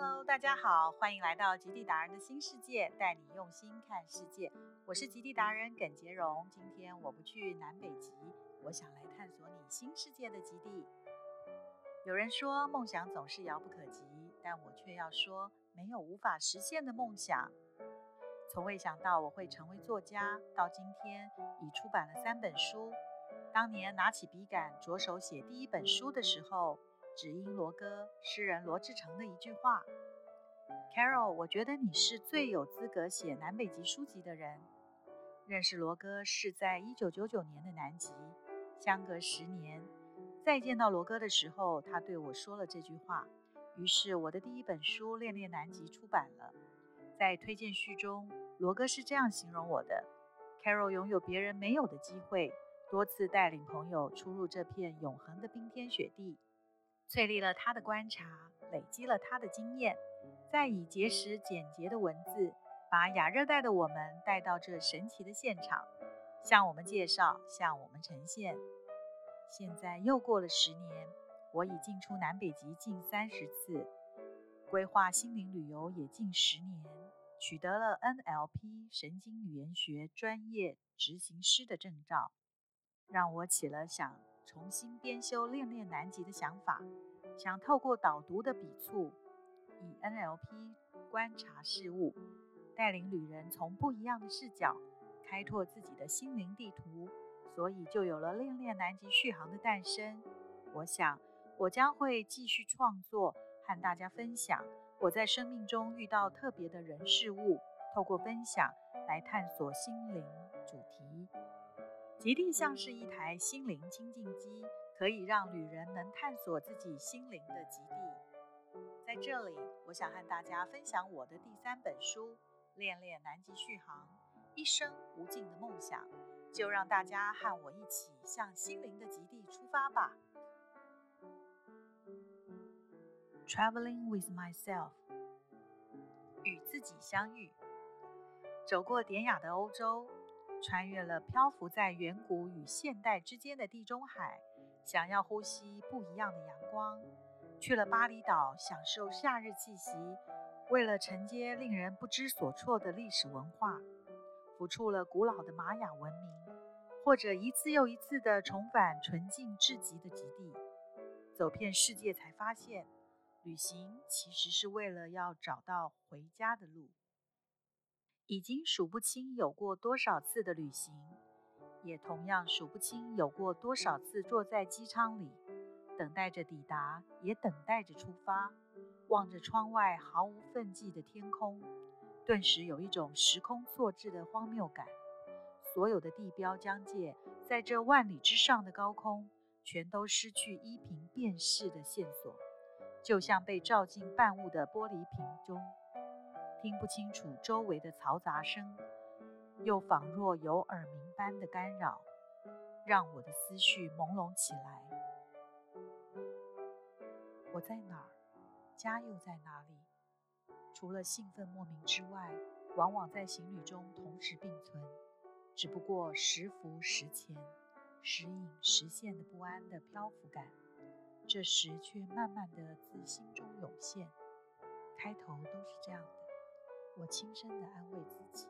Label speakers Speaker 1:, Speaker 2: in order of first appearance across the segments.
Speaker 1: Hello，大家好，欢迎来到极地达人的新世界，带你用心看世界。我是极地达人耿杰荣。今天我不去南北极，我想来探索你新世界的极地。有人说梦想总是遥不可及，但我却要说，没有无法实现的梦想。从未想到我会成为作家，到今天已出版了三本书。当年拿起笔杆着手写第一本书的时候。只因罗哥诗人罗志诚的一句话，Carol，我觉得你是最有资格写南北极书籍的人。认识罗哥是在一九九九年的南极，相隔十年，再见到罗哥的时候，他对我说了这句话。于是我的第一本书《恋恋南极》出版了。在推荐序中，罗哥是这样形容我的：Carol 拥有别人没有的机会，多次带领朋友出入这片永恒的冰天雪地。淬砺了他的观察，累积了他的经验，再以结实简洁的文字，把亚热带的我们带到这神奇的现场，向我们介绍，向我们呈现。现在又过了十年，我已进出南北极近三十次，规划心灵旅游也近十年，取得了 NLP 神经语言学专业执行师的证照，让我起了想。重新编修《恋恋南极》的想法，想透过导读的笔触，以 NLP 观察事物，带领旅人从不一样的视角开拓自己的心灵地图，所以就有了《恋恋南极》续航的诞生。我想，我将会继续创作，和大家分享我在生命中遇到特别的人事物，透过分享来探索心灵主题。极地像是一台心灵清净机，可以让旅人能探索自己心灵的极地。在这里，我想和大家分享我的第三本书《恋恋南极续航：一生无尽的梦想》，就让大家和我一起向心灵的极地出发吧。Traveling with myself，与自己相遇，走过典雅的欧洲。穿越了漂浮在远古与现代之间的地中海，想要呼吸不一样的阳光；去了巴厘岛，享受夏日气息；为了承接令人不知所措的历史文化，浮出了古老的玛雅文明；或者一次又一次地重返纯净至极的极地，走遍世界，才发现，旅行其实是为了要找到回家的路。已经数不清有过多少次的旅行，也同样数不清有过多少次坐在机舱里，等待着抵达，也等待着出发。望着窗外毫无痕迹的天空，顿时有一种时空错置的荒谬感。所有的地标疆界，在这万里之上的高空，全都失去依凭辨识的线索，就像被照进半雾的玻璃瓶中。听不清楚周围的嘈杂声，又仿若有耳鸣般的干扰，让我的思绪朦胧起来。我在哪儿？家又在哪里？除了兴奋莫名之外，往往在行旅中同时并存。只不过时浮时潜，时隐时现的不安的漂浮感，这时却慢慢的自心中涌现。开头都是这样。我轻声地安慰自己，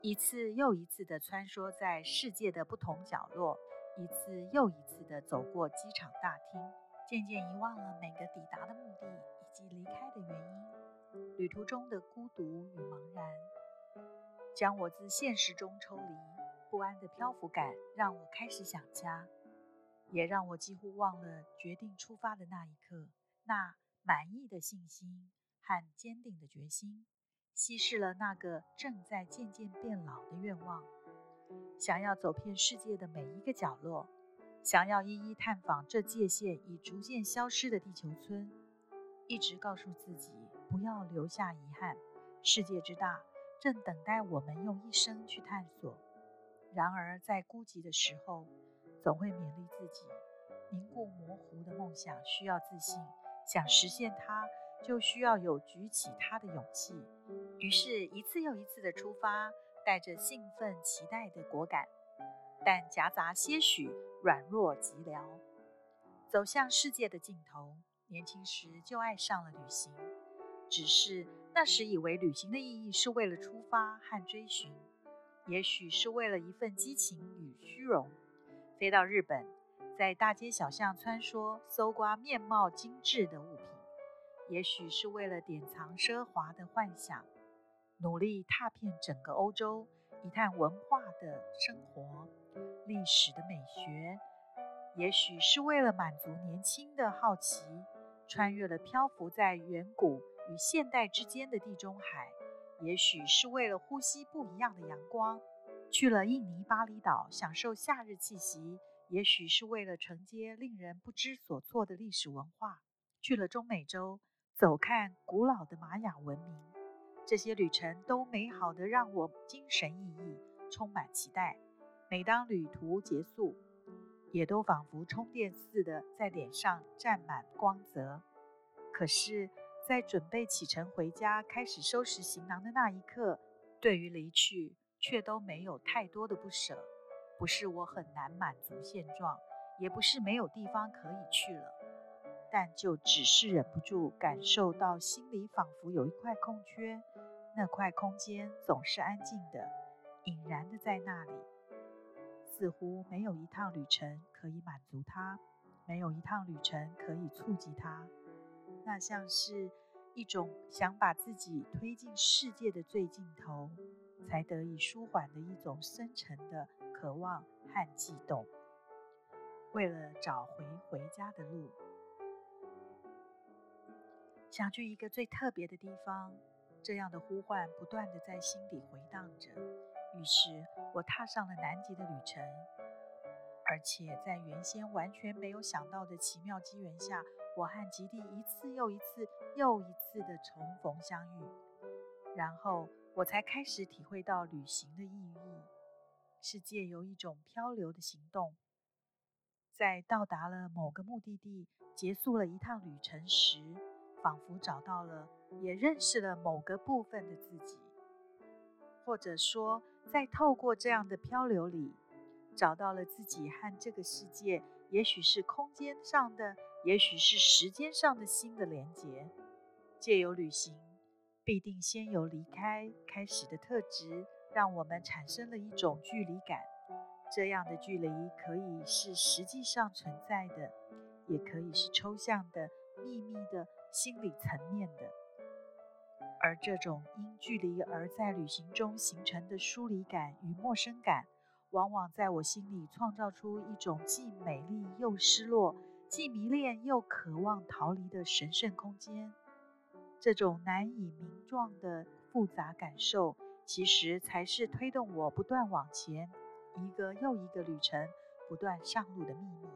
Speaker 1: 一次又一次地穿梭在世界的不同角落，一次又一次地走过机场大厅，渐渐遗忘了每个抵达的目的以及离开的原因。旅途中的孤独与茫然，将我自现实中抽离，不安的漂浮感让我开始想家，也让我几乎忘了决定出发的那一刻，那满意的信心和坚定的决心。稀释了那个正在渐渐变老的愿望，想要走遍世界的每一个角落，想要一一探访这界限已逐渐消失的地球村，一直告诉自己不要留下遗憾。世界之大，正等待我们用一生去探索。然而在孤寂的时候，总会勉励自己，凝固模糊的梦想需要自信，想实现它。就需要有举起它的勇气。于是，一次又一次的出发，带着兴奋、期待的果敢，但夹杂些许软弱寂寥，走向世界的尽头。年轻时就爱上了旅行，只是那时以为旅行的意义是为了出发和追寻，也许是为了一份激情与虚荣。飞到日本，在大街小巷穿梭，搜刮面貌精致的物品；也许是为了典藏奢华的幻想，努力踏遍整个欧洲，一探文化的生活、历史的美学；也许是为了满足年轻的好奇，穿越了漂浮在远古与现代之间的地中海；也许是为了呼吸不一样的阳光。去了印尼巴厘岛，享受夏日气息；也许是为了承接令人不知所措的历史文化。去了中美洲，走看古老的玛雅文明。这些旅程都美好的让我精神奕奕，充满期待。每当旅途结束，也都仿佛充电似的在脸上沾满光泽。可是，在准备启程回家，开始收拾行囊的那一刻，对于离去。却都没有太多的不舍，不是我很难满足现状，也不是没有地方可以去了，但就只是忍不住感受到心里仿佛有一块空缺，那块空间总是安静的、隐然的在那里，似乎没有一趟旅程可以满足它，没有一趟旅程可以触及它，那像是一种想把自己推进世界的最尽头。才得以舒缓的一种深沉的渴望和悸动。为了找回回家的路，想去一个最特别的地方，这样的呼唤不断的在心底回荡着。于是我踏上了南极的旅程，而且在原先完全没有想到的奇妙机缘下，我和极地一次又一次又一次的重逢相遇，然后。我才开始体会到旅行的意义，是借由一种漂流的行动，在到达了某个目的地、结束了一趟旅程时，仿佛找到了，也认识了某个部分的自己，或者说，在透过这样的漂流里，找到了自己和这个世界，也许是空间上的，也许是时间上的新的连结，借由旅行。必定先由离开开始的特质，让我们产生了一种距离感。这样的距离可以是实际上存在的，也可以是抽象的、秘密的、心理层面的。而这种因距离而在旅行中形成的疏离感与陌生感，往往在我心里创造出一种既美丽又失落、既迷恋又渴望逃离的神圣空间。这种难以名状的复杂感受，其实才是推动我不断往前，一个又一个旅程不断上路的秘密。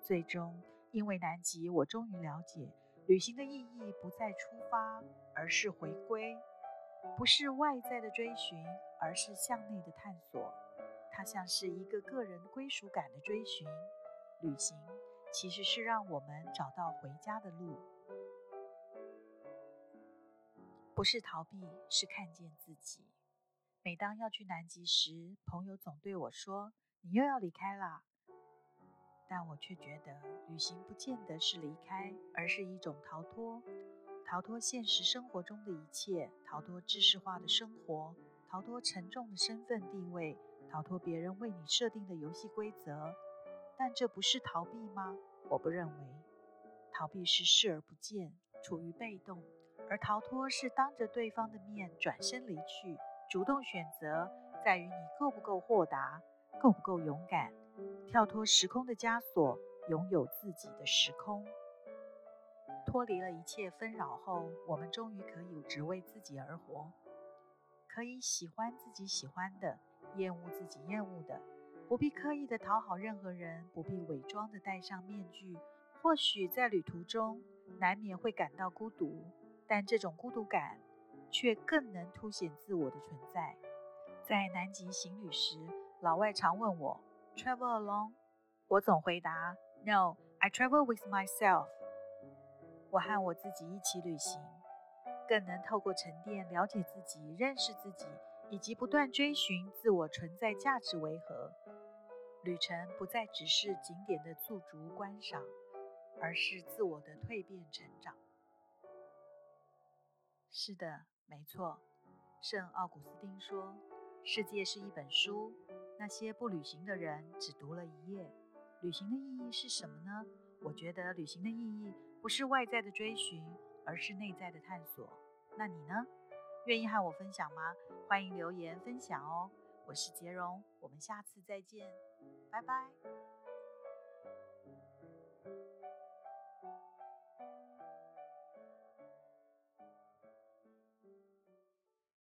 Speaker 1: 最终，因为南极，我终于了解，旅行的意义不在出发，而是回归；不是外在的追寻，而是向内的探索。它像是一个个人归属感的追寻。旅行其实是让我们找到回家的路。不是逃避，是看见自己。每当要去南极时，朋友总对我说：“你又要离开啦。”但我却觉得，旅行不见得是离开，而是一种逃脱，逃脱现实生活中的一切，逃脱知识化的生活，逃脱沉重的身份地位，逃脱别人为你设定的游戏规则。但这不是逃避吗？我不认为，逃避是视而不见，处于被动。而逃脱是当着对方的面转身离去，主动选择在于你够不够豁达，够不够勇敢，跳脱时空的枷锁，拥有自己的时空。脱离了一切纷扰后，我们终于可以只为自己而活，可以喜欢自己喜欢的，厌恶自己厌恶的，不必刻意的讨好任何人，不必伪装的戴上面具。或许在旅途中难免会感到孤独。但这种孤独感却更能凸显自我的存在。在南极行旅时，老外常问我：“Travel alone？” 我总回答：“No, I travel with myself。”我和我自己一起旅行，更能透过沉淀了解自己、认识自己，以及不断追寻自我存在价值为何。旅程不再只是景点的驻足观赏，而是自我的蜕变成长。是的，没错。圣奥古斯丁说：“世界是一本书，那些不旅行的人只读了一页。旅行的意义是什么呢？我觉得旅行的意义不是外在的追寻，而是内在的探索。那你呢？愿意和我分享吗？欢迎留言分享哦。我是杰荣，我们下次再见，拜拜。